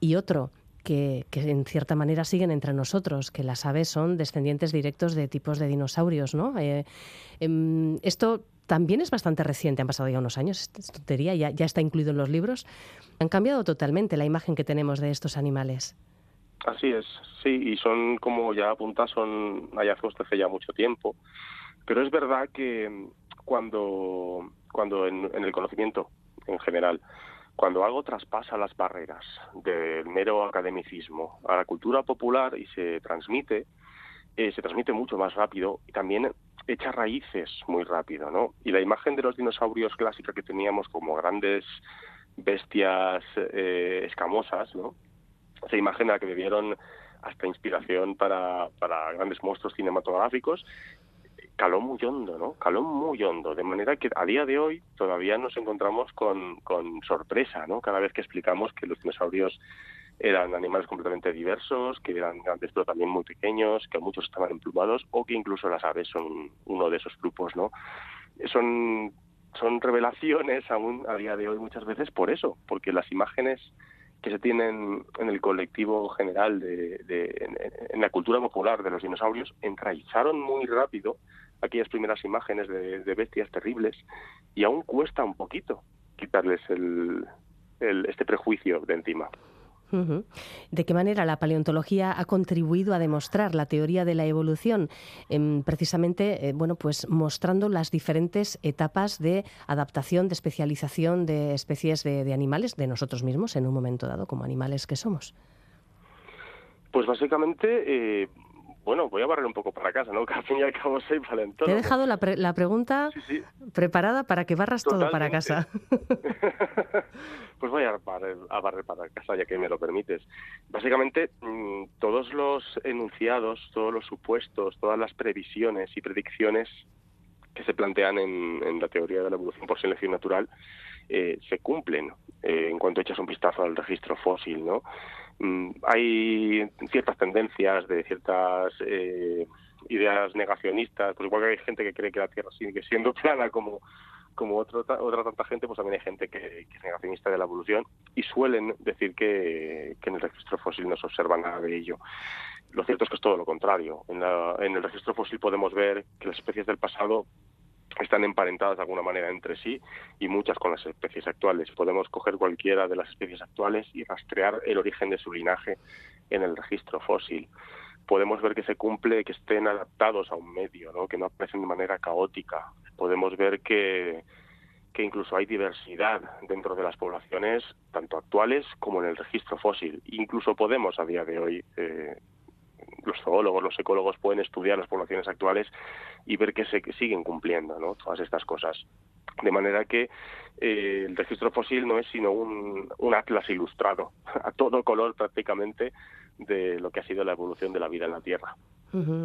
y otro que, en cierta manera siguen entre nosotros, que las aves son descendientes directos de tipos de dinosaurios, ¿no? Eh, em, esto también es bastante reciente, han pasado ya unos años, es tontería, ya, ya está incluido en los libros. Han cambiado totalmente la imagen que tenemos de estos animales. Así es, sí, y son, como ya apuntas, son hallazgos de hace ya mucho tiempo. Pero es verdad que cuando, cuando en el conocimiento en general cuando algo traspasa las barreras del mero academicismo a la cultura popular y se transmite, eh, se transmite mucho más rápido y también echa raíces muy rápido, ¿no? Y la imagen de los dinosaurios clásica que teníamos como grandes bestias eh, escamosas, ¿no? Esa imagen a la que debieron hasta inspiración para, para grandes monstruos cinematográficos caló muy hondo, ¿no? Caló muy hondo, de manera que a día de hoy todavía nos encontramos con, con sorpresa, ¿no? Cada vez que explicamos que los dinosaurios eran animales completamente diversos, que eran grandes pero también muy pequeños, que muchos estaban emplumados o que incluso las aves son uno de esos grupos, ¿no? Son, son revelaciones aún a día de hoy muchas veces por eso, porque las imágenes que se tienen en el colectivo general de, en, la cultura popular de los dinosaurios enraizaron muy rápido aquellas primeras imágenes de, bestias terribles y aún cuesta un poquito quitarles el, este prejuicio de encima. ¿De qué manera la paleontología ha contribuido a demostrar la teoría de la evolución? Em, precisamente, eh, bueno, pues mostrando las diferentes etapas de adaptación, de especialización de especies de animales, de nosotros mismos en un momento dado, como animales que somos. Pues básicamente eh, bueno, voy a barrer un poco para casa, ¿no? Que al fin y al cabo soy paleontólogo. Te he dejado la, la pregunta preparada para que barras todo para casa. pues voy a barrer, a barrer para casa, ya que me lo permites. Básicamente, mm, todos los enunciados, todos los supuestos, todas las previsiones y predicciones que se plantean en, la teoría de la evolución por selección natural eh, se cumplen eh, en cuanto echas un vistazo al registro fósil, ¿no? Mm, hay ciertas tendencias de ciertas eh, ideas negacionistas, pues igual que hay gente que cree que la Tierra sigue siendo plana como como otro, otra tanta gente, pues también hay gente que, es negacionista de la evolución y suelen decir que, en el registro fósil no se observa nada de ello. Lo cierto es que es todo lo contrario. En, en el registro fósil podemos ver que las especies del pasado están emparentadas de alguna manera entre sí y muchas con las especies actuales. Podemos coger cualquiera de las especies actuales y rastrear el origen de su linaje en el registro fósil. Podemos ver que se cumple, que estén adaptados a un medio, ¿no? que no aparecen de manera caótica. Podemos ver que, que incluso hay diversidad dentro de las poblaciones, tanto actuales como en el registro fósil. Incluso podemos a día de hoy, eh, los zoólogos, los ecólogos pueden estudiar las poblaciones actuales y ver que se siguen cumpliendo ¿no? todas estas cosas. De manera que eh, el registro fósil no es sino un, un atlas ilustrado, a todo color prácticamente, de lo que ha sido la evolución de la vida en la Tierra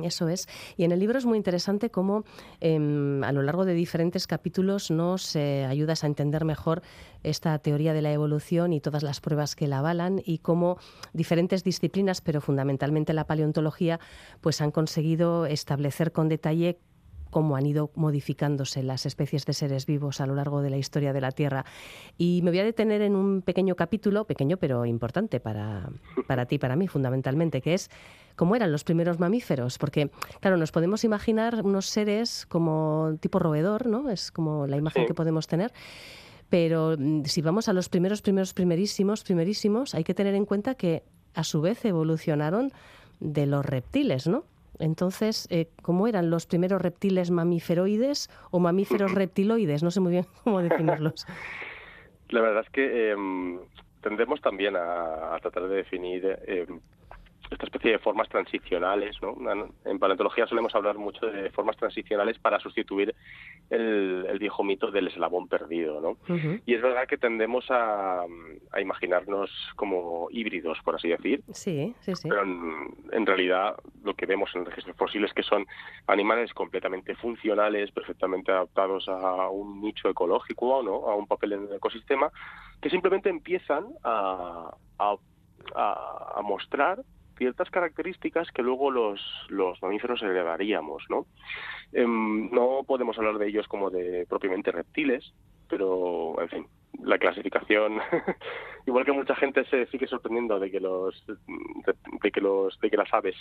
eso es. Y en el libro es muy interesante cómo em, a lo largo de diferentes capítulos nos eh, ayudas a entender mejor esta teoría de la evolución y todas las pruebas que la avalan y cómo diferentes disciplinas, pero fundamentalmente la paleontología, pues han conseguido establecer con detalle cómo han ido modificándose las especies de seres vivos a lo largo de la historia de la Tierra. Y me voy a detener en un pequeño capítulo, pequeño pero importante para, para ti y para mí fundamentalmente, que es cómo eran los primeros mamíferos, porque claro, nos podemos imaginar unos seres como tipo roedor, ¿no? Es como la imagen que podemos tener. Pero mm, si vamos a los primeros, primeros, primerísimos, primerísimos, hay que tener en cuenta que a su vez evolucionaron de los reptiles, ¿no? Entonces, eh, ¿cómo eran los primeros reptiles mamíferoides o mamíferos reptiloides? No sé muy bien cómo definirlos. La verdad es que em, tendemos también a, tratar de definir em, esta especie de formas transicionales. ¿no? En paleontología solemos hablar mucho de formas transicionales para sustituir el, viejo mito del eslabón perdido. ¿no? Y es verdad que tendemos a, imaginarnos como híbridos, por así decir. Sí, sí, sí. Pero en, realidad lo que vemos en el registro fósil es que son animales completamente funcionales, perfectamente adaptados a un nicho ecológico, ¿no? a un papel en el ecosistema, que simplemente empiezan a, a, a mostrar ciertas características que luego los, los mamíferos heredaríamos, ¿no? Em, no podemos hablar de ellos como de propiamente reptiles, pero, en fin, la clasificación, igual que mucha gente se sigue sorprendiendo de que los, de, que los, de que las aves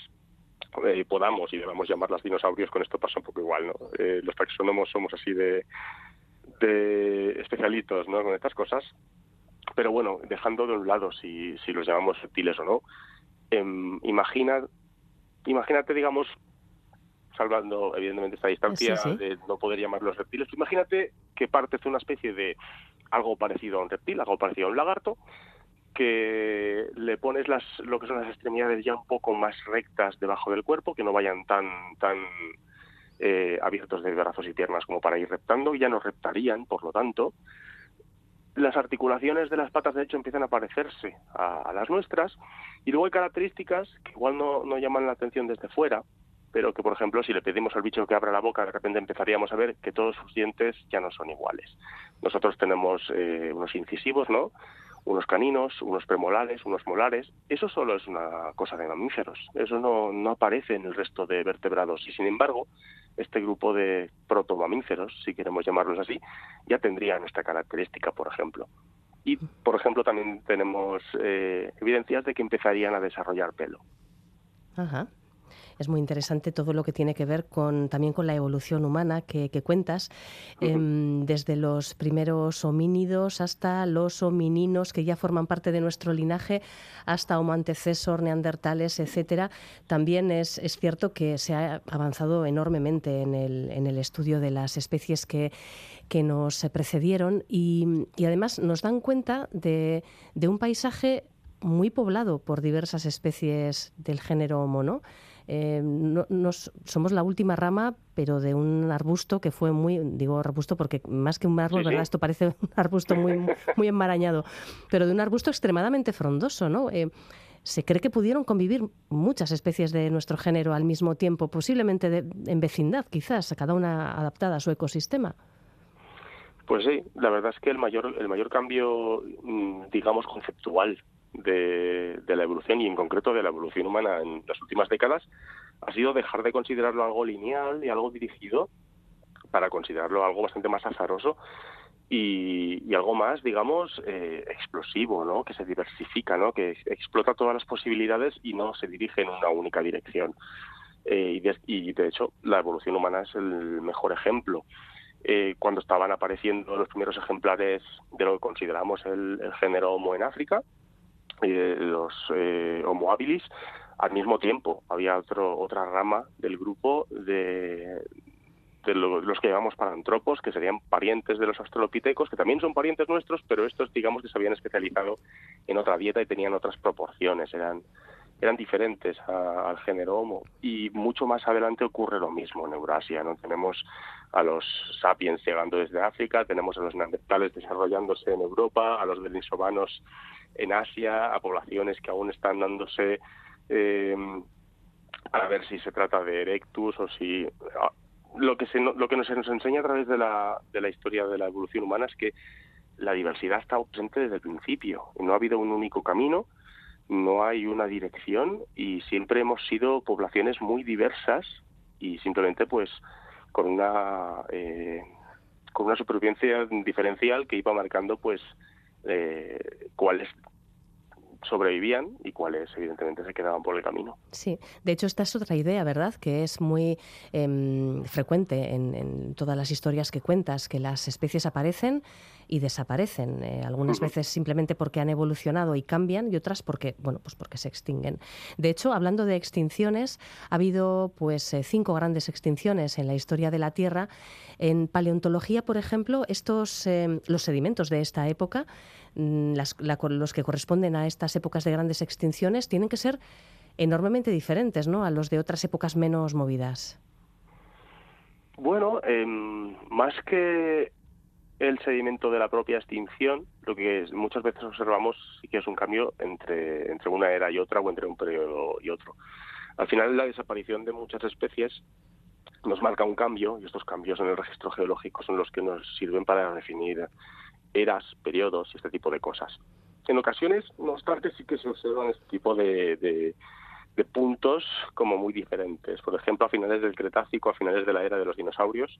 eh, podamos y debamos llamarlas dinosaurios, con esto pasa un poco igual, ¿no? Eh, los taxónomos somos así de, de especialitos, ¿no? Con estas cosas, pero bueno, dejando de un lado si, si los llamamos reptiles o no, Em, imagina, imagínate, digamos, salvando evidentemente esta distancia de no poder llamarlos reptiles, imagínate que partes de una especie de algo parecido a un reptil, algo parecido a un lagarto, que le pones las, lo que son las extremidades ya un poco más rectas debajo del cuerpo, que no vayan tan, tan eh, abiertos de brazos y piernas como para ir reptando, y ya no reptarían, por lo tanto, las articulaciones de las patas de hecho empiezan a parecerse a, las nuestras y luego hay características que igual no, no, llaman la atención desde fuera, pero que por ejemplo si le pedimos al bicho que abra la boca de repente empezaríamos a ver que todos sus dientes ya no son iguales. Nosotros tenemos eh, unos incisivos, ¿no? unos caninos, unos premolares, unos molares. Eso solo es una cosa de mamíferos. Eso no, no aparece en el resto de vertebrados. Y sin embargo, este grupo de protomamíferos, si queremos llamarlos así, ya tendrían esta característica, por ejemplo. Y, por ejemplo, también tenemos eh, evidencias de que empezarían a desarrollar pelo. Ajá es muy interesante todo lo que tiene que ver con también con la evolución humana que, cuentas, em, desde los primeros homínidos hasta los homininos que ya forman parte de nuestro linaje, hasta Homo antecesor, neandertales, etcétera. También es, es cierto que se ha avanzado enormemente en el, en el estudio de las especies que, que nos precedieron y, y además nos dan cuenta de, de un paisaje muy poblado por diversas especies del género Homo, ¿no? Eh, somos la última rama, pero de un arbusto que fue muy, digo arbusto porque más que un árbol, ¿verdad? Esto parece un arbusto muy, muy enmarañado, pero de un arbusto extremadamente frondoso, ¿no? Eh, se cree que pudieron convivir muchas especies de nuestro género al mismo tiempo, posiblemente en vecindad, quizás, cada una adaptada a su ecosistema. Pues sí, la verdad es que el mayor, el mayor cambio, mm, digamos, conceptual de, la evolución y en concreto de la evolución humana en las últimas décadas ha sido dejar de considerarlo algo lineal y algo dirigido para considerarlo algo bastante más azaroso y, algo más, digamos, eh, explosivo, ¿no? Que se diversifica, ¿no? Que explota todas las posibilidades y no se dirige en una única dirección. Eh, y, de, hecho, la evolución humana es el mejor ejemplo. Eh, cuando estaban apareciendo los primeros ejemplares de lo que consideramos el género Homo en África, los eh, Homo habilis, al mismo tiempo. Había otro, otra rama del grupo de, de los que llamamos parantropos, que serían parientes de los australopitecos, que también son parientes nuestros, pero estos digamos que se habían especializado en otra dieta y tenían otras proporciones, eran eran diferentes al género Homo. Y mucho más adelante ocurre lo mismo en Eurasia, ¿no? Tenemos a los sapiens llegando desde África, tenemos a los neandertales desarrollándose en Europa, a los denisovanos en Asia, a poblaciones que aún están dándose eh, a ver si se trata de Erectus o si ah, lo que se, lo que nos, nos enseña a través de la, de la historia de la evolución humana es que la diversidad estado presente desde el principio no ha habido un único camino no hay una dirección y siempre hemos sido poblaciones muy diversas y simplemente pues con una eh, con una supervivencia diferencial que iba marcando pues eh, cuáles sobrevivían y cuáles evidentemente se quedaban por el camino. Sí, de hecho esta es otra idea, ¿verdad? Que es muy em, frecuente en, todas las historias que cuentas, que las especies aparecen y desaparecen, eh, algunas veces simplemente porque han evolucionado y cambian y otras porque, bueno, pues porque se extinguen. De hecho, hablando de extinciones, ha habido pues eh, cinco grandes extinciones en la historia de la Tierra. En paleontología, por ejemplo, estos em, los sedimentos de esta época Mm, los que corresponden a estas épocas de grandes extinciones tienen que ser enormemente diferentes ¿no? a los de otras épocas menos movidas. Bueno, em, más que el sedimento de la propia extinción, lo que muchas veces observamos que es un cambio entre, entre una era y otra o entre un periodo y otro. Al final, la desaparición de muchas especies nos marca un cambio y estos cambios en el registro geológico son los que nos sirven para definir eras, periodos y este tipo de cosas. En ocasiones, no obstante, sí que se observan este tipo de, puntos como muy diferentes. Por ejemplo, a finales del Cretácico, a finales de la era de los dinosaurios,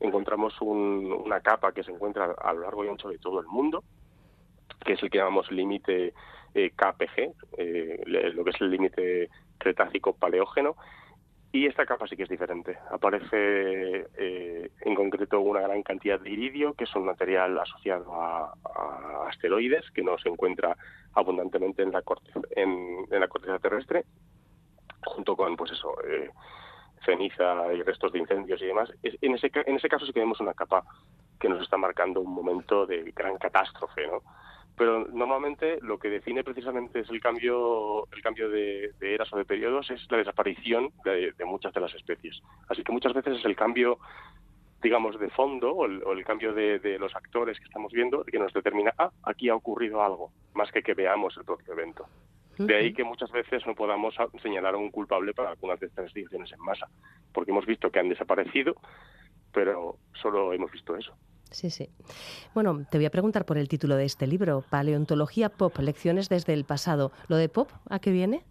encontramos una capa que se encuentra a lo largo y ancho de todo el mundo, que es el que llamamos límite eh, KPG, eh, lo que es el límite Cretácico Paleógeno, y esta capa sí que es diferente. Aparece eh, en concreto una gran cantidad de iridio, que es un material asociado a, asteroides que no se encuentra abundantemente en la, corteza, en, la corteza terrestre, junto con, pues eso, eh, ceniza y restos de incendios y demás. En ese, en ese caso sí que vemos una capa que nos está marcando un momento de gran catástrofe, ¿no? Pero normalmente lo que define precisamente es el cambio el cambio de, eras o de periodos es la desaparición de, muchas de las especies. Así que muchas veces es el cambio digamos de fondo o el, cambio de, los actores que estamos viendo que nos determina ah aquí ha ocurrido algo más que que veamos el propio evento. De ahí que muchas veces no podamos señalar a un culpable para algunas de estas extinciones en masa porque hemos visto que han desaparecido pero solo hemos visto eso Sí, sí. Bueno, te voy a preguntar por el título de este libro, Paleontología Pop, Lecciones desde el pasado. ¿Lo de pop a qué viene?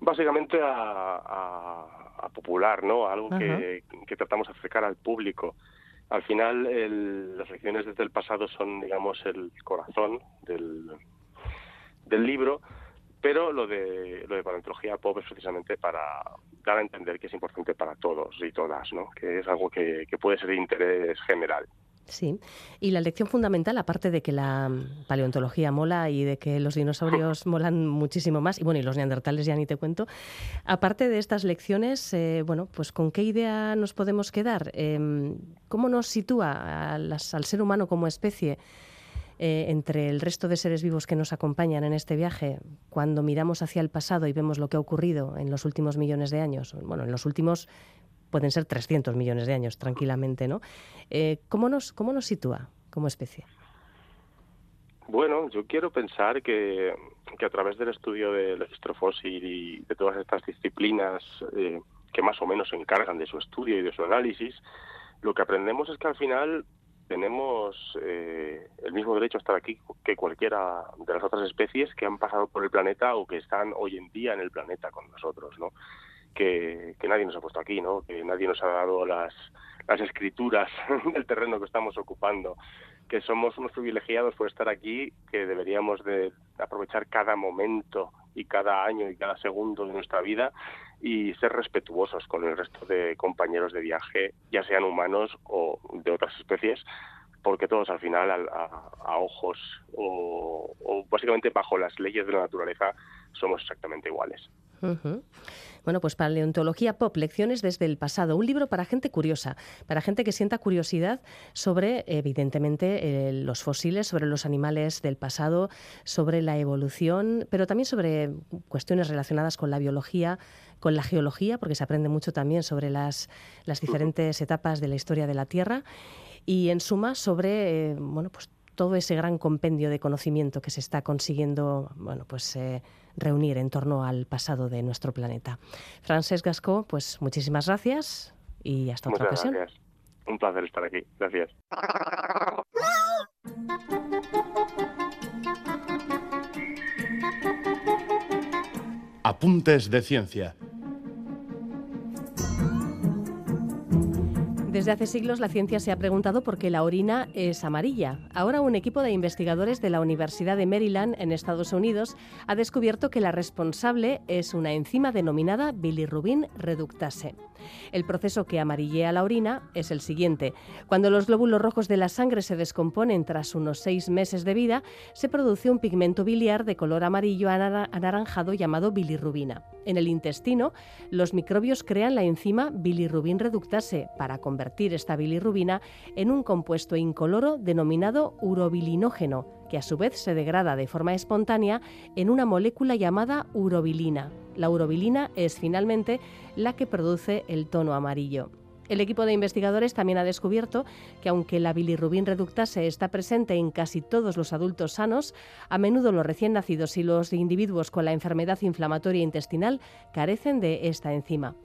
Básicamente a, popular, ¿no? Algo que, tratamos de acercar al público. Al final, las lecciones desde el pasado son, digamos, el corazón del, del libro, pero lo de, lo de paleontología pop es precisamente para dar a entender que es importante para todos y todas, ¿no? que es algo que, puede ser de interés general. Sí, y la lección fundamental, aparte de que la paleontología mola y de que los dinosaurios molan muchísimo más, y bueno, y los neandertales ya ni te cuento, aparte de estas lecciones, eh, bueno, pues ¿con qué idea nos podemos quedar? Em, ¿Cómo nos sitúa al ser humano como especie? Eh, entre el resto de seres vivos que nos acompañan en este viaje, cuando miramos hacia el pasado y vemos lo que ha ocurrido en los últimos millones de años, bueno, en los últimos pueden ser 300 millones de años tranquilamente, ¿no? Eh, ¿cómo, nos, ¿Cómo nos sitúa como especie? Bueno, yo quiero pensar que, a través del estudio del registro fósil y de todas estas disciplinas eh, que más o menos se encargan de su estudio y de su análisis, lo que aprendemos es que al final tenemos eh, el mismo derecho a estar aquí que cualquiera de las otras especies que han pasado por el planeta o que están hoy en día en el planeta con nosotros, ¿no? Que, nadie nos ha puesto aquí, ¿no? Que nadie nos ha dado las, las escrituras del terreno que estamos ocupando, que somos unos privilegiados por estar aquí, que deberíamos de aprovechar cada momento y cada año y cada segundo de nuestra vida y ser respetuosos con el resto de compañeros de viaje, ya sean humanos o de otras especies, porque todos al final a, ojos o, básicamente bajo las leyes de la naturaleza somos exactamente iguales. Bueno, pues Paleontología Pop, Lecciones desde el pasado. Un libro para gente curiosa, para gente que sienta curiosidad sobre, evidentemente, eh, los fósiles, sobre los animales del pasado, sobre la evolución, pero también sobre cuestiones relacionadas con la biología, con la geología, porque se aprende mucho también sobre las, las diferentes etapas de la historia de la Tierra. Y en suma, sobre eh, bueno, pues todo ese gran compendio de conocimiento que se está consiguiendo bueno, pues, eh, reunir en torno al pasado de nuestro planeta. Frances Gasco, pues muchísimas gracias y hasta otra ocasión. Gracias. Un placer estar aquí. Gracias. Apuntes de ciencia Desde hace siglos la ciencia se ha preguntado por qué la orina es amarilla. Ahora un equipo de investigadores de la Universidad de Maryland en Estados Unidos ha descubierto que la responsable es una enzima denominada bilirrubin reductase. El proceso que amarillea la orina es el siguiente. Cuando los glóbulos rojos de la sangre se descomponen tras unos seis meses de vida, se produce un pigmento biliar de color amarillo anaranjado llamado bilirrubina. En el intestino, los microbios crean la enzima bilirrubin reductase para convertir esta bilirrubina en un compuesto incoloro denominado urobilinógeno, que a su vez se degrada de forma espontánea en una molécula llamada urobilina. La urobilina es finalmente la que produce el tono amarillo. El equipo de investigadores también ha descubierto que aunque la bilirrubin reductase está presente en casi todos los adultos sanos, a menudo los recién nacidos y los individuos con la enfermedad inflamatoria intestinal carecen de esta enzima.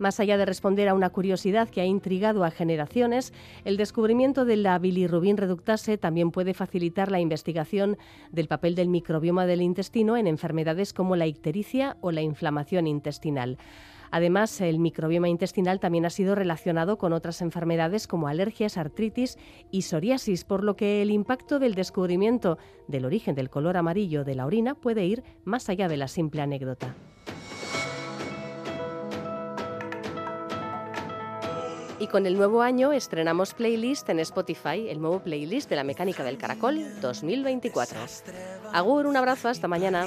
Más allá de responder a una curiosidad que ha intrigado a generaciones, el descubrimiento de la bilirrubin reductase también puede facilitar la investigación del papel del microbioma del intestino en enfermedades como la ictericia o la inflamación intestinal. Además, el microbioma intestinal también ha sido relacionado con otras enfermedades como alergias, artritis y psoriasis, por lo que el impacto del descubrimiento del origen del color amarillo de la orina puede ir más allá de la simple anécdota. Y con el nuevo año estrenamos playlist en Spotify, el nuevo playlist de la mecánica del caracol 2024. Agur, un abrazo, hasta mañana.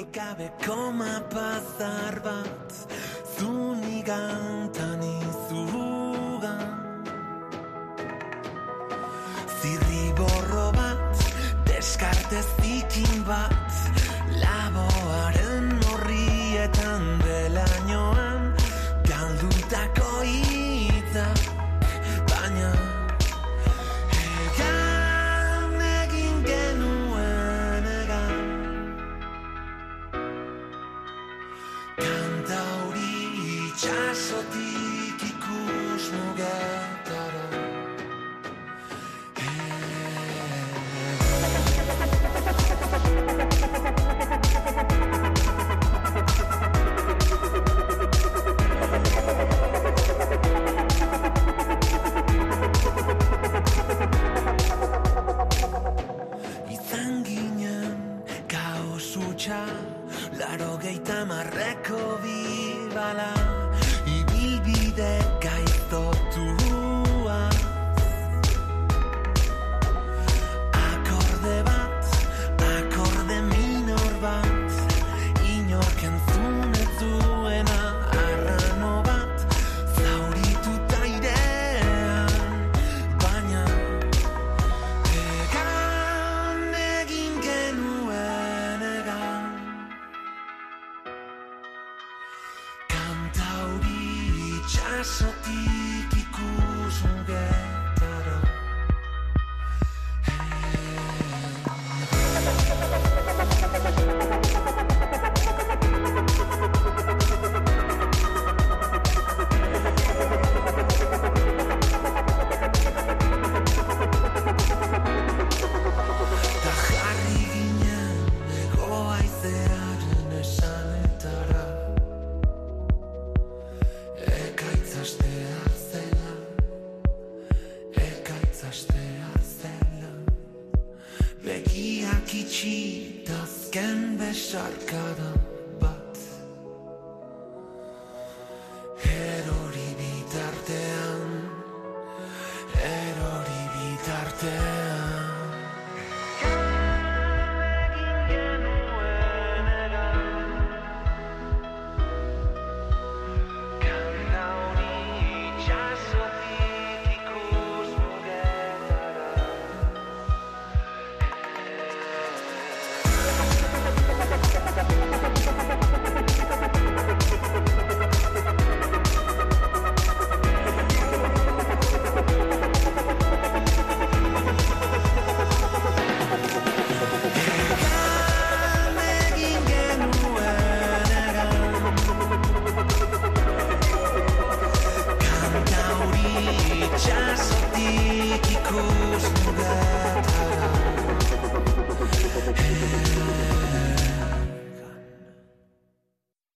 So y